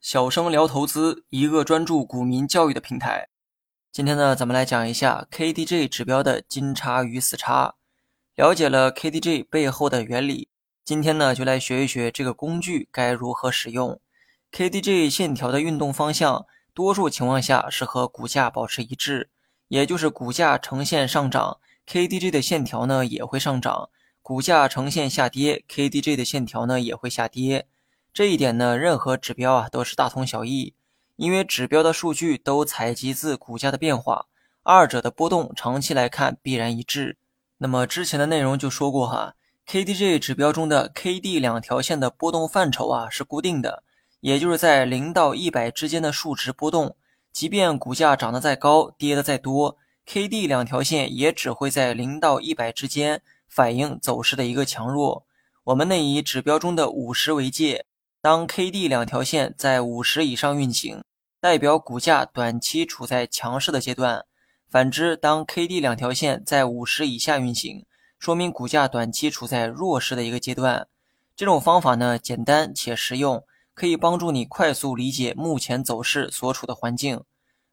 小生聊投资，一个专注股民教育的平台。今天呢，咱们来讲一下 KDJ 指标的金叉与死叉。了解了 KDJ 背后的原理，今天呢，就来学一学这个工具该如何使用。KDJ 线条的运动方向，多数情况下是和股价保持一致，也就是股价呈现上涨，KDJ 的线条呢也会上涨。股价呈现下跌，KDJ 的线条呢也会下跌。这一点呢，任何指标啊都是大同小异，因为指标的数据都采集自股价的变化，二者的波动长期来看必然一致。那么之前的内容就说过哈，KDJ 指标中的 KD 两条线的波动范畴啊是固定的，也就是在零到一百之间的数值波动，即便股价涨得再高，跌得再多，KD 两条线也只会在零到一百之间。反映走势的一个强弱。我们内以指标中的五十为界，当 KD 两条线在五十以上运行，代表股价短期处在强势的阶段；反之，当 KD 两条线在五十以下运行，说明股价短期处在弱势的一个阶段。这种方法呢，简单且实用，可以帮助你快速理解目前走势所处的环境。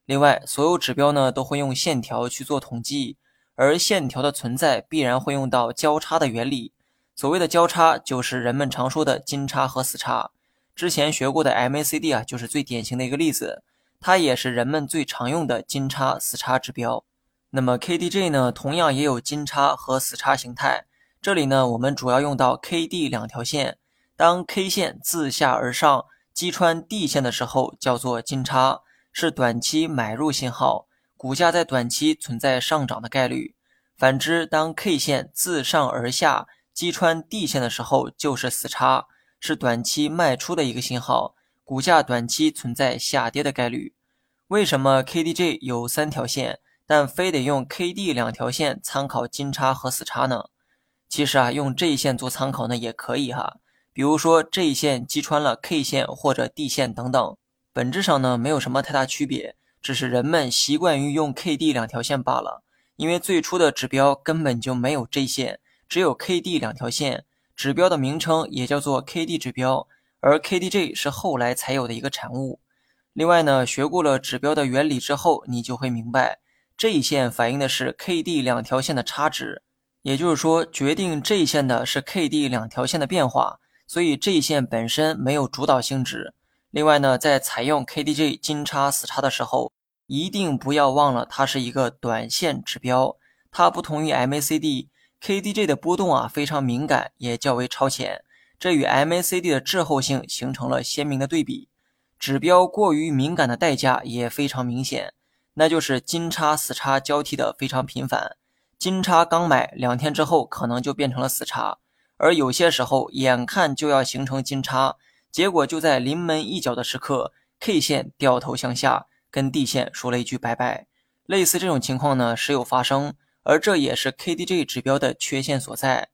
另外，所有指标呢，都会用线条去做统计。而线条的存在必然会用到交叉的原理。所谓的交叉，就是人们常说的金叉和死叉。之前学过的 MACD 啊，就是最典型的一个例子，它也是人们最常用的金叉、死叉指标。那么 KDJ 呢，同样也有金叉和死叉形态。这里呢，我们主要用到 KD 两条线。当 K 线自下而上击穿 D 线的时候，叫做金叉，是短期买入信号。股价在短期存在上涨的概率。反之，当 K 线自上而下击穿 D 线的时候，就是死叉，是短期卖出的一个信号，股价短期存在下跌的概率。为什么 KDJ 有三条线，但非得用 KD 两条线参考金叉和死叉呢？其实啊，用这一线做参考呢也可以哈。比如说这一线击穿了 K 线或者 D 线等等，本质上呢没有什么太大区别。只是人们习惯于用 KD 两条线罢了，因为最初的指标根本就没有 J 线，只有 KD 两条线，指标的名称也叫做 KD 指标，而 KDJ 是后来才有的一个产物。另外呢，学过了指标的原理之后，你就会明白，J 线反映的是 KD 两条线的差值，也就是说，决定 J 线的是 KD 两条线的变化，所以 J 线本身没有主导性质。另外呢，在采用 KDJ 金叉死叉的时候，一定不要忘了它是一个短线指标。它不同于 MACD，KDJ 的波动啊非常敏感，也较为超前，这与 MACD 的滞后性形成了鲜明的对比。指标过于敏感的代价也非常明显，那就是金叉死叉交替的非常频繁。金叉刚买两天之后，可能就变成了死叉，而有些时候眼看就要形成金叉。结果就在临门一脚的时刻，K 线掉头向下，跟 D 线说了一句拜拜。类似这种情况呢，时有发生，而这也是 KDJ 指标的缺陷所在。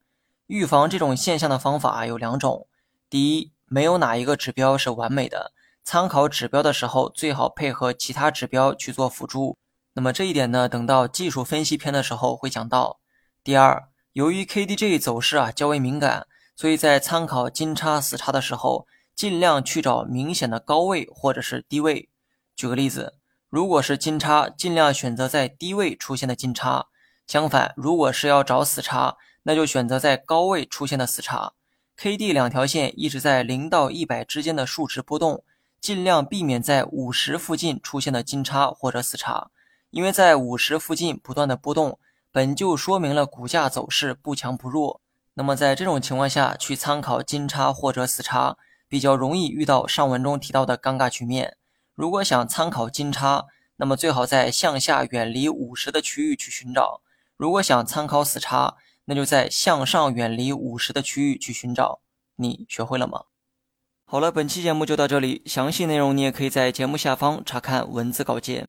预防这种现象的方法有两种：第一，没有哪一个指标是完美的，参考指标的时候最好配合其他指标去做辅助。那么这一点呢，等到技术分析篇的时候会讲到。第二，由于 KDJ 走势啊较为敏感，所以在参考金叉死叉的时候。尽量去找明显的高位或者是低位。举个例子，如果是金叉，尽量选择在低位出现的金叉；相反，如果是要找死叉，那就选择在高位出现的死叉。KD 两条线一直在零到一百之间的数值波动，尽量避免在五十附近出现的金叉或者死叉，因为在五十附近不断的波动，本就说明了股价走势不强不弱。那么在这种情况下去参考金叉或者死叉。比较容易遇到上文中提到的尴尬局面。如果想参考金叉，那么最好在向下远离五十的区域去寻找；如果想参考死叉，那就在向上远离五十的区域去寻找。你学会了吗？好了，本期节目就到这里，详细内容你也可以在节目下方查看文字稿件。